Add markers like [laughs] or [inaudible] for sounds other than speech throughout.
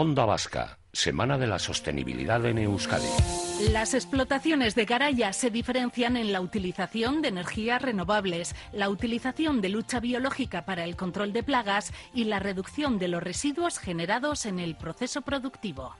Onda Vasca, Semana de la Sostenibilidad en Euskadi. Las explotaciones de Garaya se diferencian en la utilización de energías renovables, la utilización de lucha biológica para el control de plagas y la reducción de los residuos generados en el proceso productivo.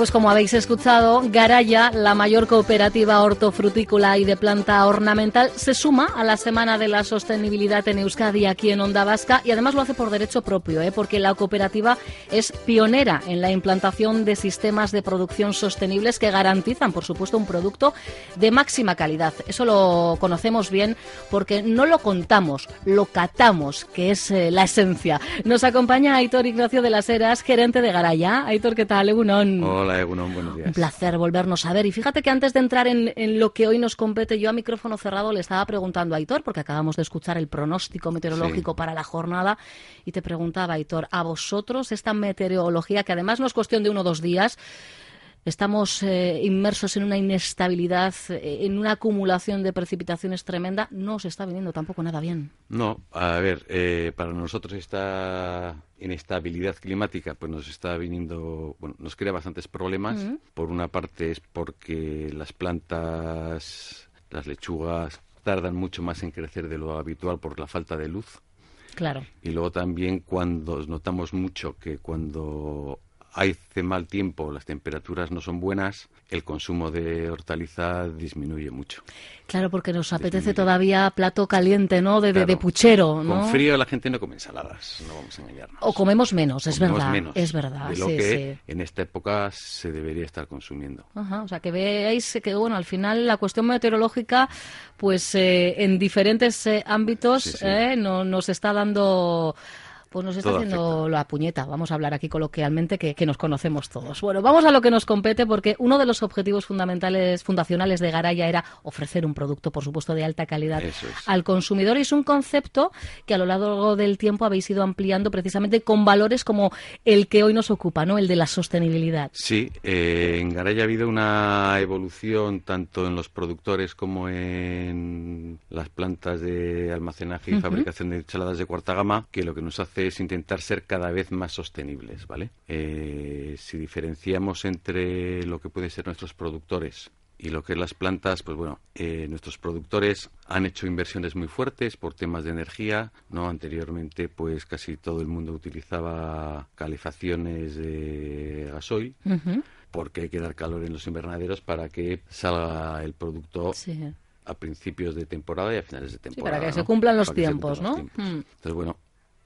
Pues como habéis escuchado, Garaya, la mayor cooperativa hortofrutícola y de planta ornamental, se suma a la Semana de la Sostenibilidad en Euskadi aquí en Onda Vasca y además lo hace por derecho propio, ¿eh? porque la cooperativa es pionera en la implantación de sistemas de producción sostenibles que garantizan, por supuesto, un producto de máxima calidad. Eso lo conocemos bien porque no lo contamos, lo catamos, que es eh, la esencia. Nos acompaña Aitor Ignacio de las Heras, gerente de Garaya. Aitor, ¿qué tal? Egunon. Un placer volvernos a ver. Y fíjate que antes de entrar en, lo que hoy nos compete, yo a micrófono cerrado le estaba preguntando a Aitor, porque acabamos de escuchar el pronóstico meteorológico para la jornada, y te preguntaba, Aitor, ¿a vosotros esta meteorología, que además no es cuestión de uno o dos días, estamos eh, inmersos en una inestabilidad, eh, en una acumulación de precipitaciones tremenda, no se está viniendo tampoco nada bien. No, a ver, eh, para nosotros esta inestabilidad climática pues nos está viniendo, bueno, nos crea bastantes problemas. Por una parte es porque las plantas, las lechugas, tardan mucho más en crecer de lo habitual por la falta de luz. Claro. Y luego también cuando notamos mucho que cuando hace mal tiempo, las temperaturas no son buenas, el consumo de hortaliza disminuye mucho. Claro, porque nos apetece todavía plato caliente, ¿no? De, de, puchero, ¿no? Con frío la gente no come ensaladas, no vamos a engañarnos. O comemos menos, es verdad. Menos es verdad. De lo que en esta época se debería estar consumiendo. Ajá, o sea, que veáis que, bueno, al final la cuestión meteorológica, pues eh, en diferentes eh, ámbitos eh, no, nos está dando pues nos está haciendo la puñeta. Vamos a hablar aquí coloquialmente que, nos conocemos todos. Bueno, vamos a lo que nos compete porque uno de los objetivos fundamentales, fundacionales de Garaya era ofrecer un producto, por supuesto, de alta calidad al consumidor y es un concepto que a lo largo del tiempo habéis ido ampliando precisamente con valores como el que hoy nos ocupa, ¿no? El de la sostenibilidad. Sí, eh, en Garaya ha habido una evolución tanto en los productores como en las plantas de almacenaje y fabricación de ensaladas de cuarta gama, que lo que nos hace es intentar ser cada vez más sostenibles, ¿vale? Eh, si diferenciamos entre lo que pueden ser nuestros productores y lo que es las plantas, pues bueno, eh, nuestros productores han hecho inversiones muy fuertes por temas de energía, ¿no? Anteriormente, pues casi todo el mundo utilizaba calefacciones de gasoil. porque hay que dar calor en los invernaderos para que salga el producto a principios de temporada y a finales de temporada. para que se cumplan los tiempos, ¿no? Mm. Entonces, bueno,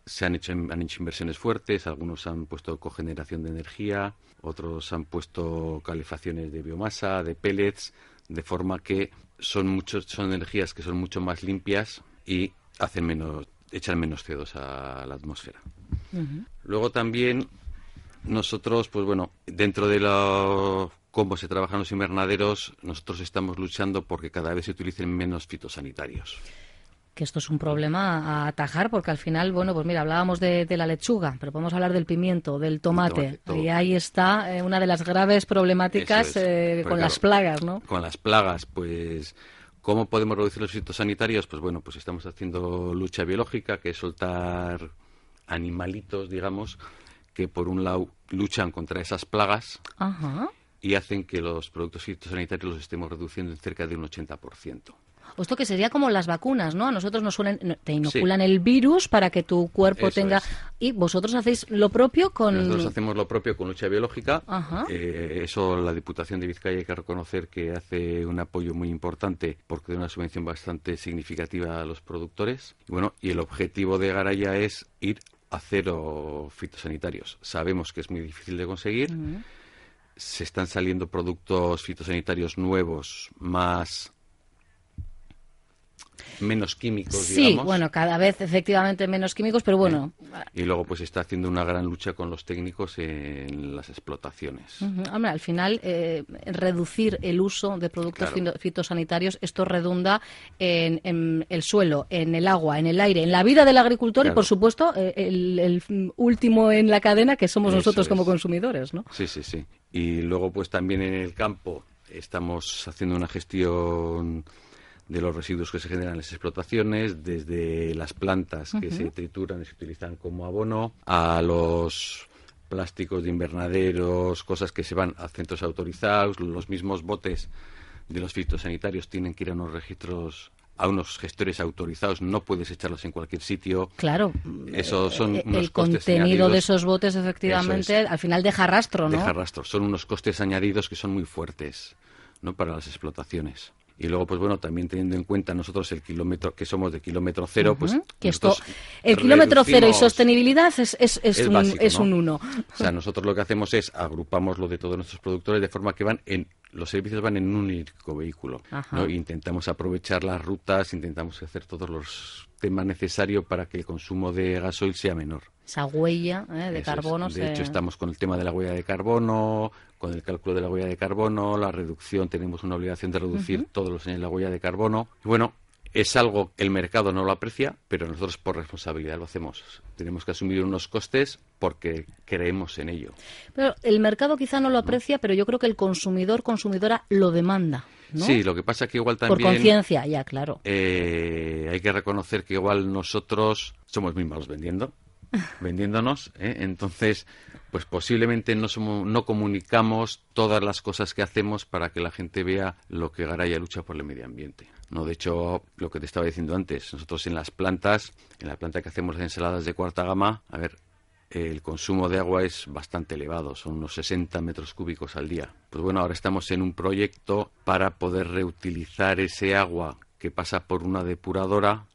se han hecho, han hecho inversiones fuertes, algunos han puesto cogeneración de energía, otros han puesto calefacciones de biomasa, de pellets, de forma que son muchos, son energías que son mucho más limpias y hacen menos, echan menos CO2 a la atmósfera. Luego también nosotros, pues bueno, dentro de lo, cómo se trabajan los invernaderos, nosotros estamos luchando porque cada vez se utilicen menos fitosanitarios que esto es un problema a atajar porque al final, bueno, pues mira, hablábamos de, la lechuga, pero podemos hablar del pimiento, del tomate, y ahí está eh, una de las graves problemáticas eh, con las plagas, ¿no? Con las plagas, pues ¿Cómo podemos reducir los fitosanitarios? Pues bueno, pues estamos haciendo lucha biológica, que es soltar animalitos, digamos, que por un lado luchan contra esas plagas y hacen que los productos fitosanitarios los estemos reduciendo en cerca de un 80%. Esto que sería como las vacunas, ¿no? A nosotros nos suelen, te inoculan el virus para que tu cuerpo tenga... Y vosotros hacéis lo propio con... Nosotros hacemos lo propio con lucha biológica. Eh, eso la Diputación de Vizcaya hay que reconocer que hace un apoyo muy importante porque da una subvención bastante significativa a los productores. Y bueno, y el objetivo de Garaya es ir a cero fitosanitarios. Sabemos que es muy difícil de conseguir. Se están saliendo productos fitosanitarios nuevos más menos químicos, sí, bueno, cada vez efectivamente menos químicos, pero bueno. Y luego pues está haciendo una gran lucha con los técnicos en las explotaciones. Hombre, al final eh, reducir el uso de productos fitosanitarios, esto redunda en, el suelo, en el agua, en el aire, en la vida del agricultor y por supuesto eh, el, último en la cadena que somos nosotros como consumidores, ¿no? Sí, sí, sí. Y luego pues también en el campo estamos haciendo una gestión de los residuos que se generan en las explotaciones, desde las plantas que se trituran y se utilizan como abono, a los plásticos de invernaderos, cosas que se van a centros autorizados, los mismos botes de los fitosanitarios tienen que ir a unos registros a unos gestores autorizados, no puedes echarlos en cualquier sitio. Claro. Eso son eh, el contenido de esos botes efectivamente al final deja rastro, ¿no? Deja rastro, son unos costes añadidos que son muy fuertes, ¿no? para las explotaciones. Y luego, pues bueno, también teniendo en cuenta nosotros el kilómetro, que somos de kilómetro cero, pues... Que esto, el kilómetro cero y sostenibilidad es, es, es, un, es un uno. O sea, nosotros lo que hacemos es agrupamos lo de todos nuestros productores de forma que van en... Los servicios van en un único vehículo. ¿no? Intentamos aprovechar las rutas, intentamos hacer todos los temas necesarios para que el consumo de gasoil sea menor esa huella ¿eh? de carbono. De hecho, estamos con el tema de la huella de carbono, con el cálculo de la huella de carbono, la reducción, tenemos una obligación de reducir todos los años la huella de carbono. Y bueno, es algo que el mercado no lo aprecia, pero nosotros por responsabilidad lo hacemos. Tenemos que asumir unos costes porque creemos en ello. Pero el mercado quizá no lo aprecia, pero yo creo que el consumidor, consumidora lo demanda. ¿no? Sí, lo que pasa que igual también... Por conciencia, ya, claro. Eh, hay que reconocer que igual nosotros somos muy malos vendiendo vendiéndonos. ¿eh? Entonces, pues posiblemente no, somos, no comunicamos todas las cosas que hacemos para que la gente vea lo que Garaya lucha por el medio ambiente. No, de hecho, lo que te estaba diciendo antes, nosotros en las plantas, en la planta que hacemos las ensaladas de cuarta gama, a ver, el consumo de agua es bastante elevado, son unos 60 metros cúbicos al día. Pues bueno, ahora estamos en un proyecto para poder reutilizar ese agua que pasa por una depuradora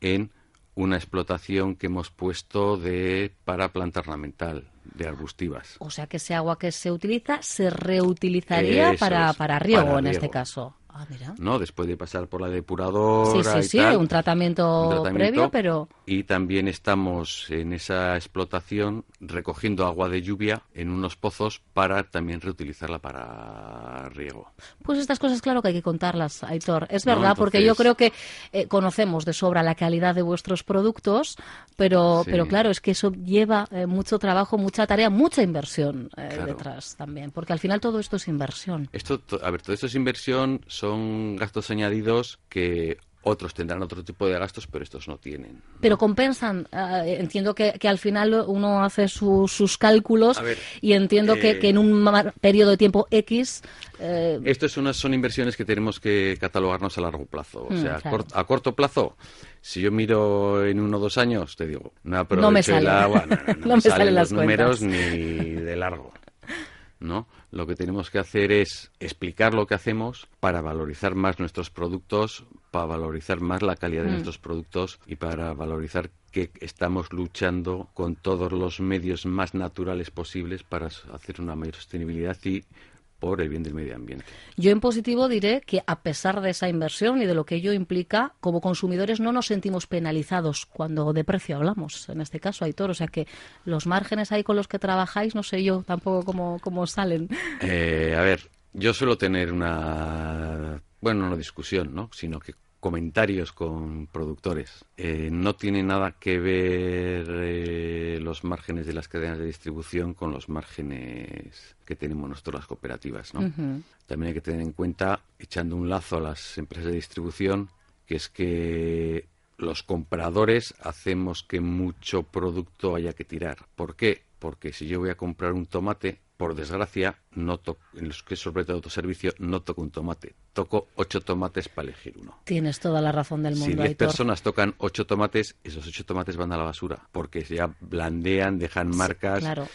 en una explotación que hemos puesto de para planta ornamental de arbustivas. O sea que ese agua que se utiliza se reutilizaría para, para riego en este caso. Ah, ¿no? Después de pasar por la depuradora. Sí, sí, sí, un, tratamiento previo, pero. Y también estamos en esa explotación recogiendo agua de lluvia en unos pozos para también reutilizarla para riego. Pues estas cosas, claro que hay que contarlas, Aitor. Es verdad, porque yo creo que eh, conocemos de sobra la calidad de vuestros productos, pero, pero claro, es que eso lleva eh, mucho trabajo, mucha tarea, mucha inversión eh, detrás también, porque al final todo esto es inversión. Esto, a ver, todo esto es inversión son gastos añadidos que otros tendrán otro tipo de gastos, pero estos no tienen. Pero compensan. Eh, entiendo que, al final uno hace sus cálculos y entiendo que, en un periodo de tiempo X. Eh... Esto son inversiones que tenemos que catalogarnos a largo plazo. O mm, sea, a, corto plazo, si yo miro en uno o dos años, te digo, no me sale. el agua, no, [laughs] me, salen, los números ni de largo. ¿no? Lo que tenemos que hacer es explicar lo que hacemos para valorizar más nuestros productos, para valorizar más la calidad de mm. nuestros productos y para valorizar que estamos luchando con todos los medios más naturales posibles para hacer una mayor sostenibilidad y por el bien del medio ambiente. Yo en positivo diré que a pesar de esa inversión y de lo que ello implica, como consumidores no nos sentimos penalizados cuando de precio hablamos, en este caso, Aitor. O sea que los márgenes ahí con los que trabajáis, no sé yo tampoco cómo, cómo salen. Eh, a ver, yo suelo tener una, bueno, no discusión, ¿no? Sino que comentarios con productores. Eh, no tiene nada que ver eh, los márgenes de las cadenas de distribución con los márgenes que tenemos nosotros las cooperativas. ¿no? También hay que tener en cuenta, echando un lazo a las empresas de distribución, que es que los compradores hacemos que mucho producto haya que tirar. ¿Por qué? Porque si yo voy a comprar un tomate, por desgracia, no en los que sobre todo autoservicio, no toco un tomate. Toco ocho tomates para elegir uno. Tienes toda la razón del mundo. Si diez personas tocan ocho tomates, esos ocho tomates van a la basura, porque ya blandean, dejan marcas. Claro.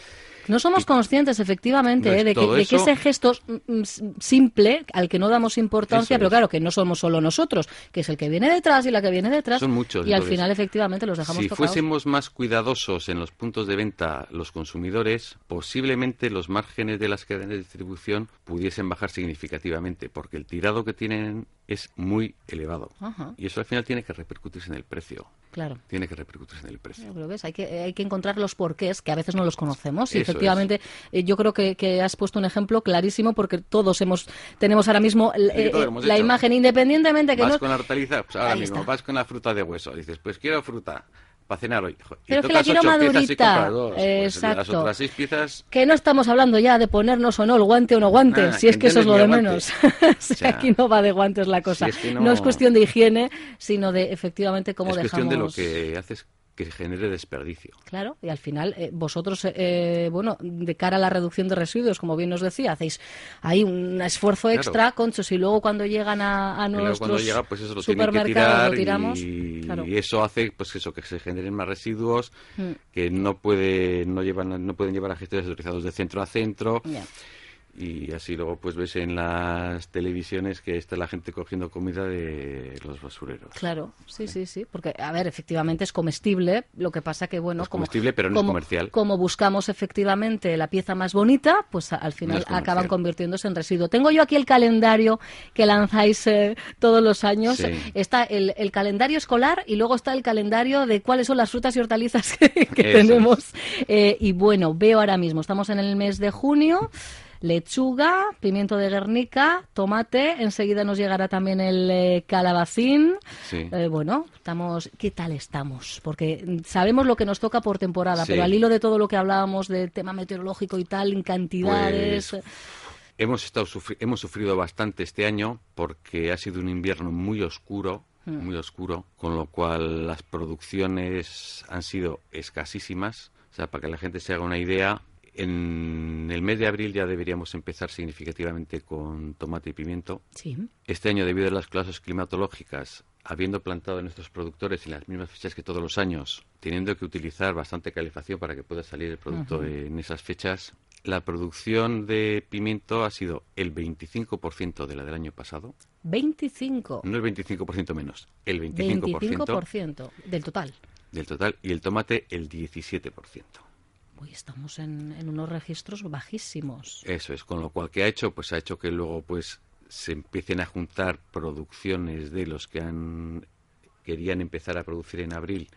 No somos conscientes, efectivamente, eh, de, que, ese gesto mm, simple, al que no damos importancia, pero claro, que no somos solo nosotros, que es el que viene detrás y la que viene detrás. Son muchos. Y al final, efectivamente, los dejamos Si fuésemos más cuidadosos en los puntos de venta los consumidores, posiblemente los márgenes de las cadenas de distribución pudiesen bajar significativamente, porque el tirado que tienen es muy elevado. Y eso al final tiene que repercutirse en el precio. Claro. Tiene que repercutirse en el precio. Hay, que, hay que encontrar los porqués, que a veces no los conocemos. Y efectivamente, eh, yo creo que, has puesto un ejemplo clarísimo, porque todos hemos tenemos ahora mismo eh, la imagen, independientemente que vas con la hortaliza, pues ahora mismo, vas con la fruta de hueso. Dices, pues quiero fruta para cenar hoy. Pero que la quiero madurita. Pues, Exacto. piezas... Que no estamos hablando ya de ponernos o no el guante o no guante, ah, si es que eso es lo de menos. [laughs] aquí no va de guantes la cosa. no... es cuestión de higiene, sino de efectivamente cómo dejamos... Es cuestión de lo que haces que genere desperdicio. Claro, y al final eh, vosotros, eh, bueno, de cara a la reducción de residuos, como bien os decía, hacéis ahí un esfuerzo extra, conchos, y luego cuando llegan a, a nuestros llega, pues eso, lo supermercados lo tiramos. Y, eso hace pues eso que se generen más residuos mm. que no puede no llevan no pueden llevar a gestores autorizados de centro a centro y así luego pues ves en las televisiones que está la gente cogiendo comida de los basureros. Claro, sí, sí, sí, porque a ver, efectivamente es comestible, lo que pasa que bueno, es comestible pero no es comercial. Como buscamos efectivamente la pieza más bonita, pues al final acaban convirtiéndose en residuo. Tengo yo aquí el calendario que lanzáis eh, todos los años. Está el, calendario escolar y luego está el calendario de cuáles son las frutas y hortalizas [laughs] que, tenemos. Eh, y bueno, veo ahora mismo, estamos en el mes de junio lechuga, pimiento de Guernica, tomate, enseguida nos llegará también el eh, calabacín. Eh, bueno, estamos, ¿qué tal estamos? Porque sabemos lo que nos toca por temporada, pero al hilo de todo lo que hablábamos del tema meteorológico y tal, en cantidades... Pues, hemos, estado hemos sufrido bastante este año porque ha sido un invierno muy oscuro, mm. muy oscuro, con lo cual las producciones han sido escasísimas. O sea, para que la gente se haga una idea, en el mes de abril ya deberíamos empezar significativamente con tomate y pimiento. Este año, debido a las clases climatológicas, habiendo plantado nuestros productores en las mismas fechas que todos los años, teniendo que utilizar bastante calefacción para que pueda salir el producto en esas fechas, la producción de pimiento ha sido el 25% de la del año pasado. ¿25? No el 25% menos, el 25%. 25% del total. Del total, y el tomate el 17% estamos en, unos registros bajísimos. Eso es, con lo cual que ha hecho, pues ha hecho que luego pues se empiecen a juntar producciones de los que han querían empezar a producir en abril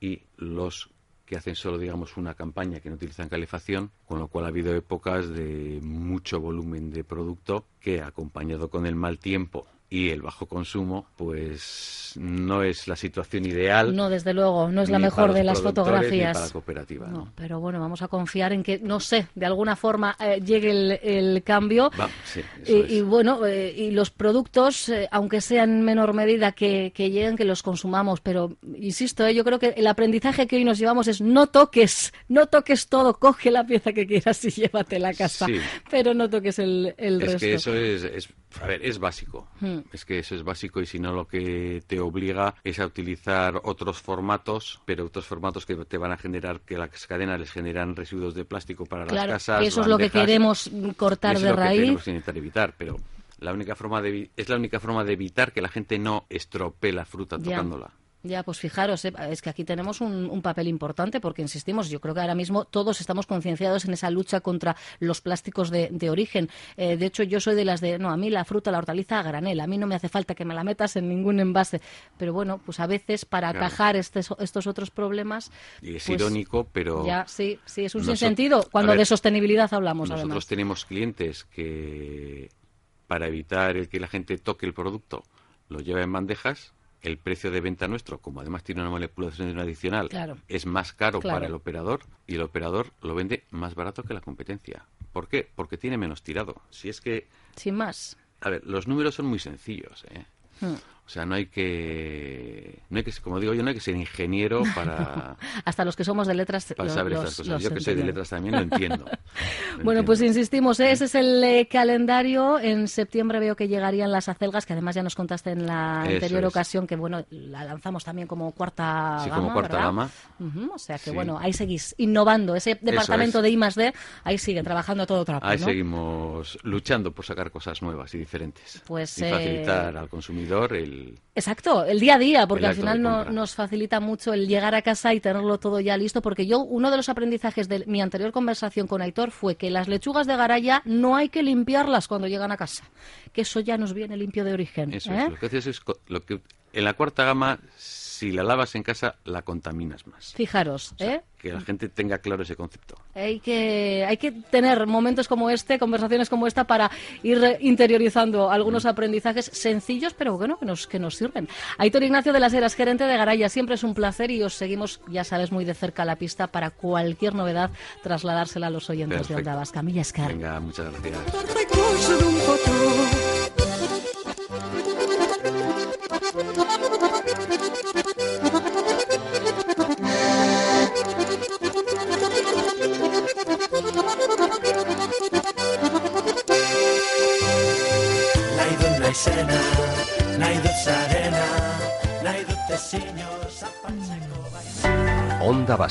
y los que hacen solo, digamos, una campaña que no utilizan calefacción, con lo cual ha habido épocas de mucho volumen de producto que, acompañado con el mal tiempo y el bajo consumo, pues no es la situación ideal. No, desde luego, no es la mejor de las fotografías. para la cooperativa. No, Pero bueno, vamos a confiar en que, no sé, de alguna forma eh, llegue el, cambio. y, bueno, eh, y los productos, eh, aunque sean en menor medida, que, lleguen, que los consumamos. Pero, insisto, yo creo que el aprendizaje que hoy nos llevamos es no toques, no toques todo, coge la pieza que quieras y llévate a casa. Pero no toques el, el es resto. Que eso es, a ver, es básico. Hmm. Es que eso es básico y si no lo que te obliga es a utilizar otros formatos, pero otros formatos que te van a generar que las cadenas les generan residuos de plástico para las casas. Eso es lo que queremos cortar de raíz. queremos intentar evitar, pero la única forma de, es la única forma de evitar que la gente no estropee la fruta tocándola. Ya, pues fijaros, eh, es que aquí tenemos un, papel importante porque, insistimos, yo creo que ahora mismo todos estamos concienciados en esa lucha contra los plásticos de, origen. Eh, de hecho, yo soy de las de, no, a mí la fruta, la hortaliza a granel, a mí no me hace falta que me la metas en ningún envase. Pero bueno, pues a veces para atajar estos otros problemas... Y es pues irónico, pero... Ya, sí, sí, es un sinsentido cuando de sostenibilidad hablamos, nosotros tenemos clientes que, para evitar el que la gente toque el producto, lo lleva en bandejas el precio de venta nuestro, como además tiene una manipulación adicional, es más caro para el operador y el operador lo vende más barato que la competencia. ¿Por qué? Porque tiene menos tirado. Si es que... Sin más. A ver, los números son muy sencillos. ¿eh? Hmm. O sea, no hay que, no hay que, como digo yo, no hay que ser ingeniero para... [laughs] Hasta los que somos de letras Para saber estas cosas. yo que soy de letras también [laughs] lo entiendo. bueno, pues insistimos, ¿eh? ese es el eh, calendario. En septiembre veo que llegarían las acelgas, que además ya nos contaste en la anterior ocasión, que bueno, la lanzamos también como cuarta sí, gama, como cuarta gama. o sea que bueno, ahí seguís innovando. Ese departamento de I D, ahí sigue trabajando todo trapo, Ahí seguimos luchando por sacar cosas nuevas y diferentes. Pues, y facilitar eh, al consumidor el Exacto, el día a día, porque al final no, nos facilita mucho el llegar a casa y tenerlo todo ya listo, porque yo, uno de los aprendizajes de mi anterior conversación con Aitor fue que las lechugas de Garaya no hay que limpiarlas cuando llegan a casa, que eso ya nos viene limpio de origen. Eso es, ¿eh? lo que es lo que en la cuarta gama si la lavas en casa, la contaminas más. Fijaros, ¿eh? Que la gente tenga claro ese concepto. Hay que, hay que tener momentos como este, conversaciones como esta, para ir interiorizando algunos mm. aprendizajes sencillos, pero bueno, que nos, que nos sirven. Aitor Ignacio de las Heras, gerente de Garaya, siempre es un placer y os seguimos, ya sabes, muy de cerca la pista para cualquier novedad trasladársela a los oyentes de Onda Vasca. Venga, muchas gracias.